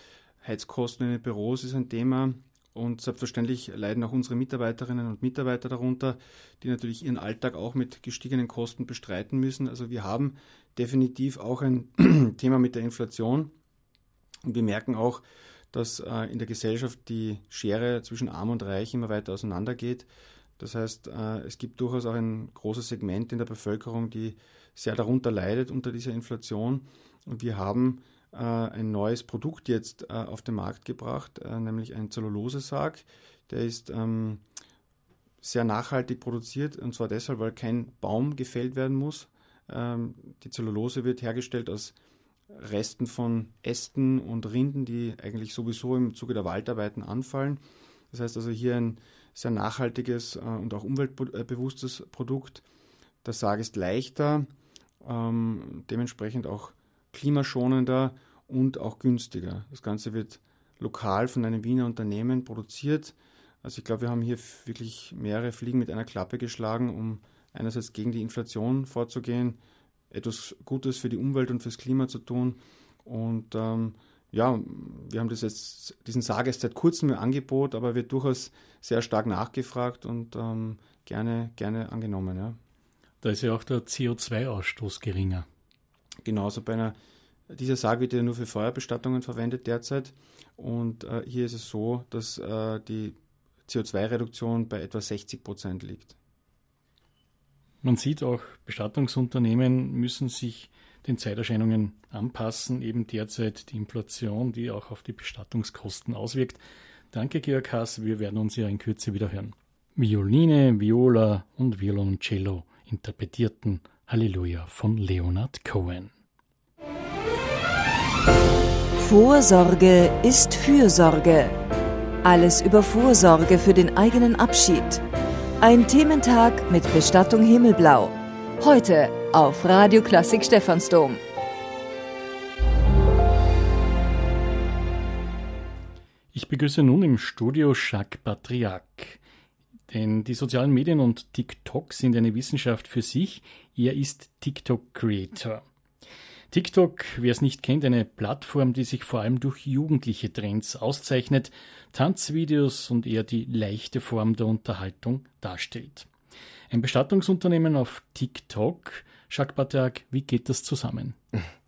Heizkosten in den Büros ist ein Thema. Und selbstverständlich leiden auch unsere Mitarbeiterinnen und Mitarbeiter darunter, die natürlich ihren Alltag auch mit gestiegenen Kosten bestreiten müssen. Also wir haben definitiv auch ein Thema mit der Inflation. Und wir merken auch, dass äh, in der Gesellschaft die Schere zwischen Arm und Reich immer weiter auseinandergeht. Das heißt, äh, es gibt durchaus auch ein großes Segment in der Bevölkerung, die sehr darunter leidet unter dieser Inflation. Und wir haben äh, ein neues Produkt jetzt äh, auf den Markt gebracht, äh, nämlich ein Zellulose-Sarg. Der ist ähm, sehr nachhaltig produziert und zwar deshalb, weil kein Baum gefällt werden muss. Ähm, die Zellulose wird hergestellt aus Resten von Ästen und Rinden, die eigentlich sowieso im Zuge der Waldarbeiten anfallen. Das heißt also hier ein sehr nachhaltiges äh, und auch umweltbewusstes Produkt. Der Sarg ist leichter, ähm, dementsprechend auch klimaschonender und auch günstiger. Das Ganze wird lokal von einem Wiener Unternehmen produziert. Also ich glaube, wir haben hier wirklich mehrere Fliegen mit einer Klappe geschlagen, um einerseits gegen die Inflation vorzugehen, etwas Gutes für die Umwelt und fürs Klima zu tun. Und ähm, ja, wir haben das jetzt, diesen Sarg erst seit kurzem im Angebot, aber wird durchaus sehr stark nachgefragt und ähm, gerne, gerne angenommen. Ja. Da ist ja auch der CO2-Ausstoß geringer. Genauso bei einer, dieser Sarg wird ja nur für Feuerbestattungen verwendet derzeit. Und äh, hier ist es so, dass äh, die CO2-Reduktion bei etwa 60 Prozent liegt. Man sieht auch, Bestattungsunternehmen müssen sich den Zeiterscheinungen anpassen, eben derzeit die Inflation, die auch auf die Bestattungskosten auswirkt. Danke, Georg Haas. Wir werden uns ja in Kürze wieder hören. Violine, Viola und Violoncello interpretierten Halleluja von Leonard Cohen. Vorsorge ist Fürsorge. Alles über Vorsorge für den eigenen Abschied. Ein Thementag mit Bestattung Himmelblau. Heute auf Radio Klassik Stephansdom. Ich begrüße nun im Studio Jacques Patriac. Denn die sozialen Medien und TikTok sind eine Wissenschaft für sich. Er ist TikTok-Creator. TikTok, wer es nicht kennt, eine Plattform, die sich vor allem durch jugendliche Trends auszeichnet, Tanzvideos und eher die leichte Form der Unterhaltung darstellt. Ein Bestattungsunternehmen auf TikTok. Jacques Patriac, wie geht das zusammen?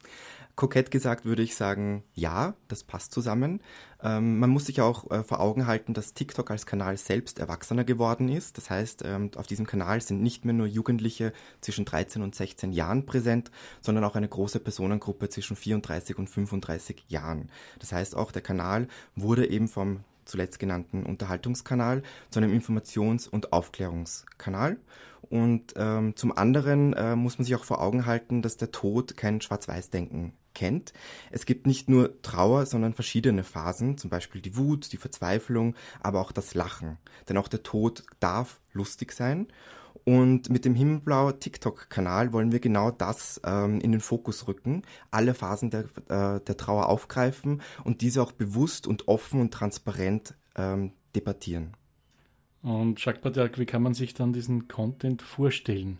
Kokett gesagt würde ich sagen, ja, das passt zusammen. Ähm, man muss sich auch äh, vor Augen halten, dass TikTok als Kanal selbst erwachsener geworden ist. Das heißt, ähm, auf diesem Kanal sind nicht mehr nur Jugendliche zwischen 13 und 16 Jahren präsent, sondern auch eine große Personengruppe zwischen 34 und 35 Jahren. Das heißt, auch der Kanal wurde eben vom zuletzt genannten Unterhaltungskanal zu einem Informations- und Aufklärungskanal. Und ähm, zum anderen äh, muss man sich auch vor Augen halten, dass der Tod kein Schwarz-Weiß-Denken kennt. Es gibt nicht nur Trauer, sondern verschiedene Phasen, zum Beispiel die Wut, die Verzweiflung, aber auch das Lachen. Denn auch der Tod darf lustig sein. Und mit dem Himmelblau TikTok-Kanal wollen wir genau das ähm, in den Fokus rücken, alle Phasen der, äh, der Trauer aufgreifen und diese auch bewusst und offen und transparent ähm, debattieren. Und Jacques Patriarch, wie kann man sich dann diesen Content vorstellen?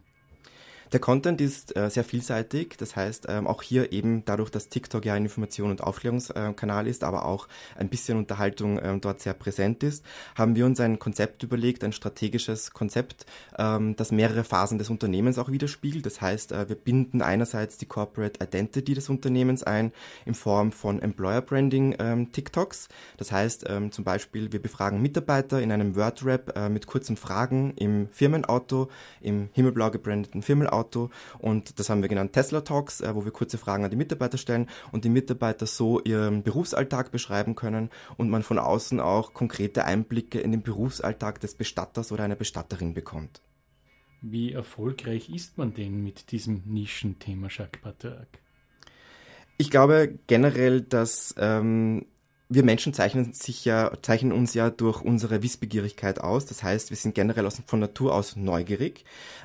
Der Content ist äh, sehr vielseitig, das heißt ähm, auch hier eben dadurch, dass TikTok ja ein Information- und Aufklärungskanal ist, aber auch ein bisschen Unterhaltung äh, dort sehr präsent ist, haben wir uns ein Konzept überlegt, ein strategisches Konzept, ähm, das mehrere Phasen des Unternehmens auch widerspiegelt. Das heißt, äh, wir binden einerseits die Corporate Identity des Unternehmens ein in Form von Employer Branding ähm, TikToks. Das heißt ähm, zum Beispiel, wir befragen Mitarbeiter in einem Word-Rap äh, mit kurzen Fragen im Firmenauto, im himmelblau gebrandeten Firmenauto Auto und das haben wir genannt Tesla Talks, äh, wo wir kurze Fragen an die Mitarbeiter stellen und die Mitarbeiter so ihren Berufsalltag beschreiben können und man von außen auch konkrete Einblicke in den Berufsalltag des Bestatters oder einer Bestatterin bekommt. Wie erfolgreich ist man denn mit diesem Nischenthema Jacques Patrick? Ich glaube generell, dass ähm, wir Menschen zeichnen, sich ja, zeichnen uns ja durch unsere Wissbegierigkeit aus. Das heißt, wir sind generell aus, von Natur aus neugierig.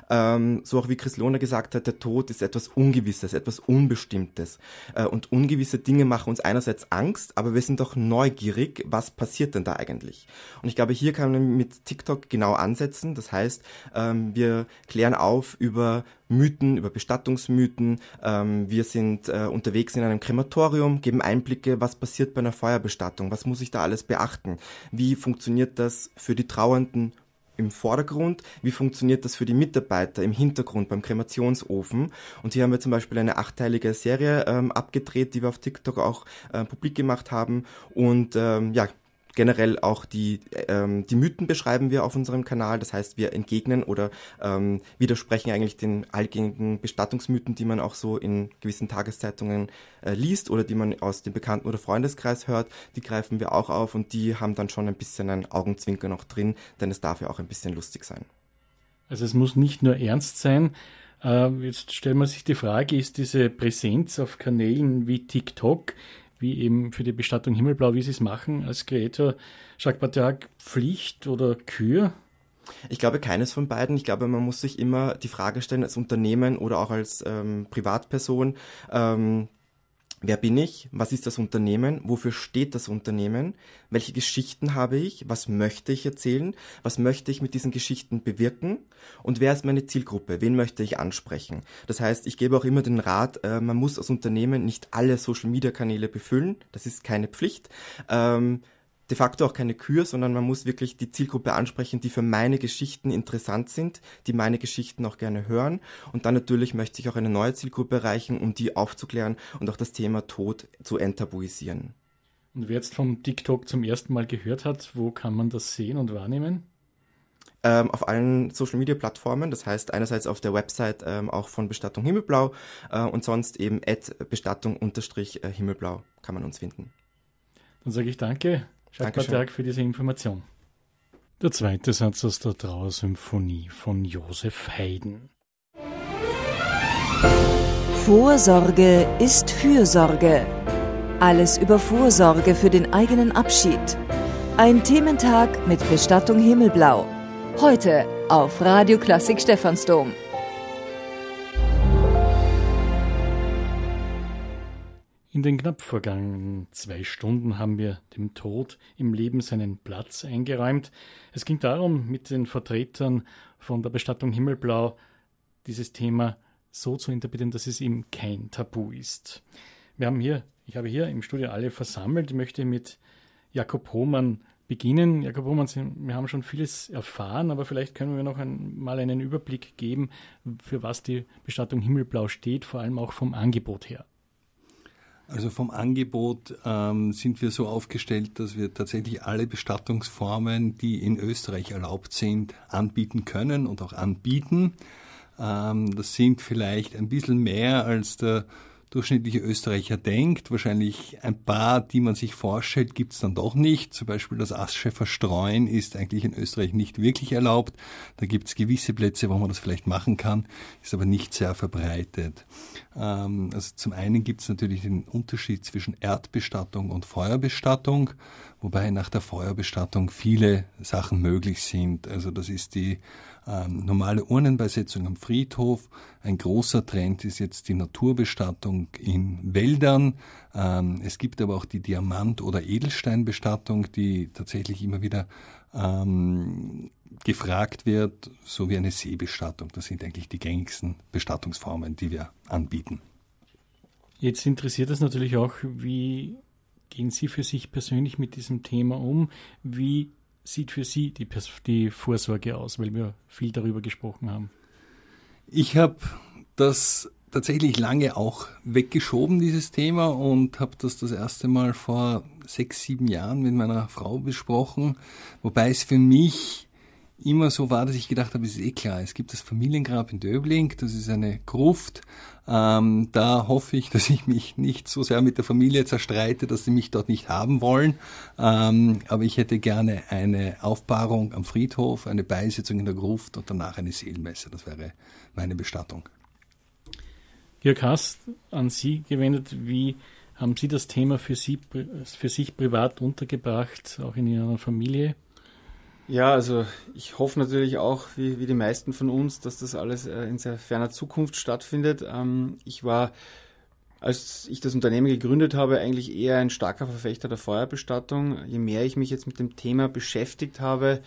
Ähm, so auch wie Chris Lohner gesagt hat, der Tod ist etwas Ungewisses, etwas Unbestimmtes. Äh, und ungewisse Dinge machen uns einerseits Angst, aber wir sind auch neugierig, was passiert denn da eigentlich? Und ich glaube, hier kann man mit TikTok genau ansetzen. Das heißt, ähm, wir klären auf über Mythen, über Bestattungsmythen. Ähm, wir sind äh, unterwegs in einem Krematorium, geben Einblicke, was passiert bei einer Feuerbestattung, was muss ich da alles beachten, wie funktioniert das für die Trauernden im Vordergrund, wie funktioniert das für die Mitarbeiter im Hintergrund beim Kremationsofen. Und hier haben wir zum Beispiel eine achteilige Serie ähm, abgedreht, die wir auf TikTok auch äh, publik gemacht haben. Und ähm, ja, generell auch die, ähm, die Mythen beschreiben wir auf unserem Kanal. Das heißt, wir entgegnen oder ähm, widersprechen eigentlich den allgängigen Bestattungsmythen, die man auch so in gewissen Tageszeitungen äh, liest oder die man aus dem Bekannten- oder Freundeskreis hört. Die greifen wir auch auf und die haben dann schon ein bisschen ein Augenzwinker noch drin, denn es darf ja auch ein bisschen lustig sein. Also es muss nicht nur ernst sein. Äh, jetzt stellt man sich die Frage, ist diese Präsenz auf Kanälen wie TikTok wie eben für die Bestattung Himmelblau, wie Sie es machen als Creator, Jacques Patriarch, Pflicht oder Kür? Ich glaube keines von beiden. Ich glaube, man muss sich immer die Frage stellen als Unternehmen oder auch als ähm, Privatperson, ähm, Wer bin ich? Was ist das Unternehmen? Wofür steht das Unternehmen? Welche Geschichten habe ich? Was möchte ich erzählen? Was möchte ich mit diesen Geschichten bewirken? Und wer ist meine Zielgruppe? Wen möchte ich ansprechen? Das heißt, ich gebe auch immer den Rat, äh, man muss als Unternehmen nicht alle Social-Media-Kanäle befüllen. Das ist keine Pflicht. De facto auch keine Kür, sondern man muss wirklich die Zielgruppe ansprechen, die für meine Geschichten interessant sind, die meine Geschichten auch gerne hören. Und dann natürlich möchte ich auch eine neue Zielgruppe erreichen, um die aufzuklären und auch das Thema Tod zu enttabuisieren. Und wer jetzt vom TikTok zum ersten Mal gehört hat, wo kann man das sehen und wahrnehmen? Ähm, auf allen Social Media Plattformen, das heißt einerseits auf der Website ähm, auch von Bestattung Himmelblau äh, und sonst eben at Bestattung unterstrich äh, Himmelblau kann man uns finden. Dann sage ich danke. Patrick für diese Information. Der zweite Satz aus der Trauersymphonie von Josef Haydn. Vorsorge ist Fürsorge. Alles über Vorsorge für den eigenen Abschied. Ein Thementag mit Bestattung Himmelblau. Heute auf Radio Klassik Stephansdom. In den knapp vergangenen zwei Stunden haben wir dem Tod im Leben seinen Platz eingeräumt. Es ging darum, mit den Vertretern von der Bestattung Himmelblau dieses Thema so zu interpretieren, dass es ihm kein Tabu ist. Wir haben hier, ich habe hier im Studio alle versammelt. Ich möchte mit Jakob Hohmann beginnen. Jakob Hohmann, wir haben schon vieles erfahren, aber vielleicht können wir noch einmal einen Überblick geben, für was die Bestattung Himmelblau steht, vor allem auch vom Angebot her. Also vom Angebot ähm, sind wir so aufgestellt, dass wir tatsächlich alle Bestattungsformen, die in Österreich erlaubt sind, anbieten können und auch anbieten. Ähm, das sind vielleicht ein bisschen mehr als der durchschnittliche Österreicher denkt. Wahrscheinlich ein paar, die man sich vorstellt, gibt es dann doch nicht. Zum Beispiel das Asche verstreuen ist eigentlich in Österreich nicht wirklich erlaubt. Da gibt es gewisse Plätze, wo man das vielleicht machen kann, ist aber nicht sehr verbreitet. Ähm, also zum einen gibt es natürlich den Unterschied zwischen Erdbestattung und Feuerbestattung, wobei nach der Feuerbestattung viele Sachen möglich sind. Also das ist die ähm, normale Urnenbeisetzung am Friedhof. Ein großer Trend ist jetzt die Naturbestattung in Wäldern. Ähm, es gibt aber auch die Diamant- oder Edelsteinbestattung, die tatsächlich immer wieder ähm, gefragt wird, so wie eine Seebestattung. Das sind eigentlich die gängigsten Bestattungsformen, die wir anbieten. Jetzt interessiert es natürlich auch, wie gehen Sie für sich persönlich mit diesem Thema um? Wie sieht für Sie die, die Vorsorge aus, weil wir viel darüber gesprochen haben? Ich habe das tatsächlich lange auch weggeschoben, dieses Thema, und habe das das erste Mal vor sechs, sieben Jahren mit meiner Frau besprochen, wobei es für mich immer so war, dass ich gedacht habe, es ist eh klar, es gibt das Familiengrab in Döbling, das ist eine Gruft. Ähm, da hoffe ich, dass ich mich nicht so sehr mit der Familie zerstreite, dass sie mich dort nicht haben wollen. Ähm, aber ich hätte gerne eine Aufbahrung am Friedhof, eine Beisetzung in der Gruft und danach eine Seelenmesse. Das wäre meine Bestattung. Jörg Haas, an Sie gewendet, wie haben Sie das Thema für, Sie, für sich privat untergebracht, auch in Ihrer Familie? Ja, also ich hoffe natürlich auch, wie, wie die meisten von uns, dass das alles äh, in sehr ferner Zukunft stattfindet. Ähm, ich war, als ich das Unternehmen gegründet habe, eigentlich eher ein starker Verfechter der Feuerbestattung. Je mehr ich mich jetzt mit dem Thema beschäftigt habe,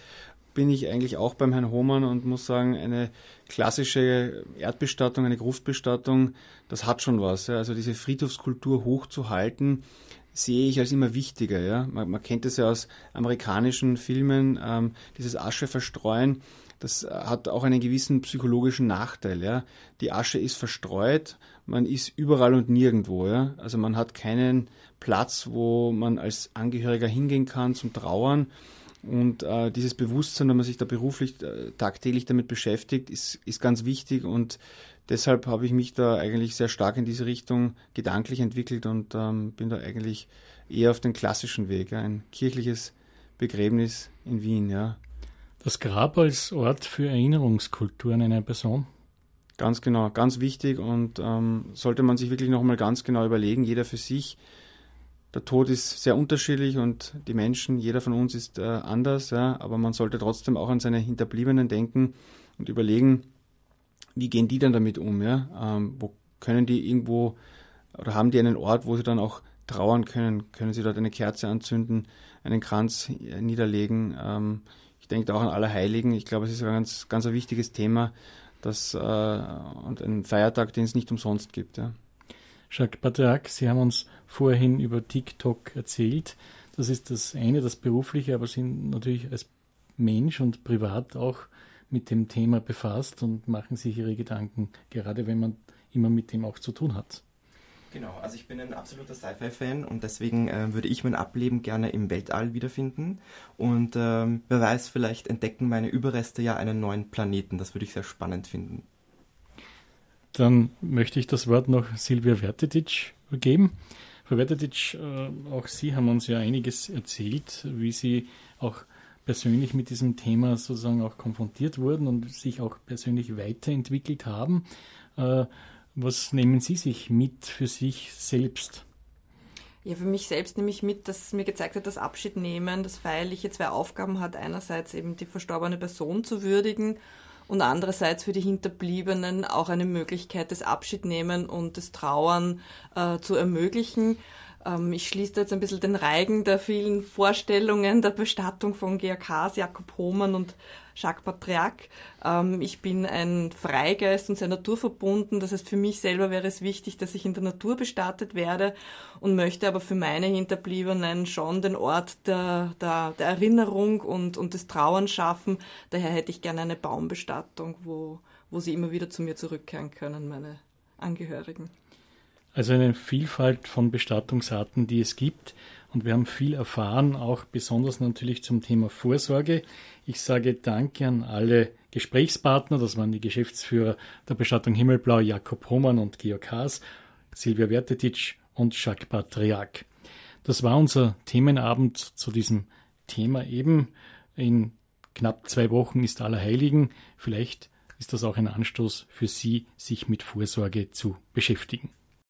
bin ich eigentlich auch beim Herrn Hohmann und muss sagen, eine klassische Erdbestattung, eine Gruftbestattung, das hat schon was. Also diese Friedhofskultur hochzuhalten, sehe ich als immer wichtiger. Ja? Man, man kennt es ja aus amerikanischen Filmen, ähm, dieses Asche verstreuen, das äh, hat auch einen gewissen psychologischen Nachteil. Ja? Die Asche ist verstreut, man ist überall und nirgendwo. Ja? Also man hat keinen Platz, wo man als Angehöriger hingehen kann zum Trauern. Und äh, dieses Bewusstsein, wenn man sich da beruflich äh, tagtäglich damit beschäftigt, ist, ist ganz wichtig. Und deshalb habe ich mich da eigentlich sehr stark in diese Richtung gedanklich entwickelt und ähm, bin da eigentlich eher auf den klassischen Weg, ja, ein kirchliches Begräbnis in Wien, ja. Das Grab als Ort für Erinnerungskultur an eine Person? Ganz genau, ganz wichtig und ähm, sollte man sich wirklich nochmal ganz genau überlegen, jeder für sich. Der Tod ist sehr unterschiedlich und die Menschen, jeder von uns ist äh, anders, ja, aber man sollte trotzdem auch an seine Hinterbliebenen denken und überlegen, wie gehen die dann damit um? Ja? Ähm, wo können die irgendwo oder haben die einen Ort, wo sie dann auch trauern können? Können sie dort eine Kerze anzünden, einen Kranz niederlegen? Ähm, ich denke auch an Allerheiligen. Ich glaube, es ist ein ganz, ganz ein wichtiges Thema das, äh, und ein Feiertag, den es nicht umsonst gibt. Ja. Jacques Patriarch, Sie haben uns vorhin über TikTok erzählt. Das ist das eine, das berufliche, aber Sie sind natürlich als Mensch und privat auch mit dem Thema befasst und machen sich ihre Gedanken, gerade wenn man immer mit dem auch zu tun hat. Genau, also ich bin ein absoluter Sci-Fi-Fan und deswegen äh, würde ich mein Ableben gerne im Weltall wiederfinden. Und ähm, wer weiß, vielleicht entdecken meine Überreste ja einen neuen Planeten. Das würde ich sehr spannend finden. Dann möchte ich das Wort noch Silvia Vertetic übergeben. Frau Vertetic, äh, auch Sie haben uns ja einiges erzählt, wie Sie auch persönlich mit diesem Thema sozusagen auch konfrontiert wurden und sich auch persönlich weiterentwickelt haben. Äh, was nehmen Sie sich mit für sich selbst? Ja, für mich selbst nehme ich mit, dass mir gezeigt hat, dass Abschied nehmen, das Feierliche zwei Aufgaben hat. Einerseits eben die verstorbene Person zu würdigen und andererseits für die Hinterbliebenen auch eine Möglichkeit des Abschiednehmen und des Trauern äh, zu ermöglichen. Ähm, ich schließe jetzt ein bisschen den Reigen der vielen Vorstellungen der Bestattung von GRKs, Jakob Hohmann und Jacques Patriac. Ähm, ich bin ein Freigeist und sehr naturverbunden. Das heißt, für mich selber wäre es wichtig, dass ich in der Natur bestattet werde und möchte aber für meine Hinterbliebenen schon den Ort der, der, der Erinnerung und, und des Trauerns schaffen. Daher hätte ich gerne eine Baumbestattung, wo, wo sie immer wieder zu mir zurückkehren können, meine Angehörigen. Also eine Vielfalt von Bestattungsarten, die es gibt. Und wir haben viel erfahren, auch besonders natürlich zum Thema Vorsorge. Ich sage Danke an alle Gesprächspartner. Das waren die Geschäftsführer der Bestattung Himmelblau, Jakob Hohmann und Georg Haas, Silvia Wertetitsch und Jacques Patriak. Das war unser Themenabend zu diesem Thema eben. In knapp zwei Wochen ist Allerheiligen. Vielleicht ist das auch ein Anstoß für Sie, sich mit Vorsorge zu beschäftigen.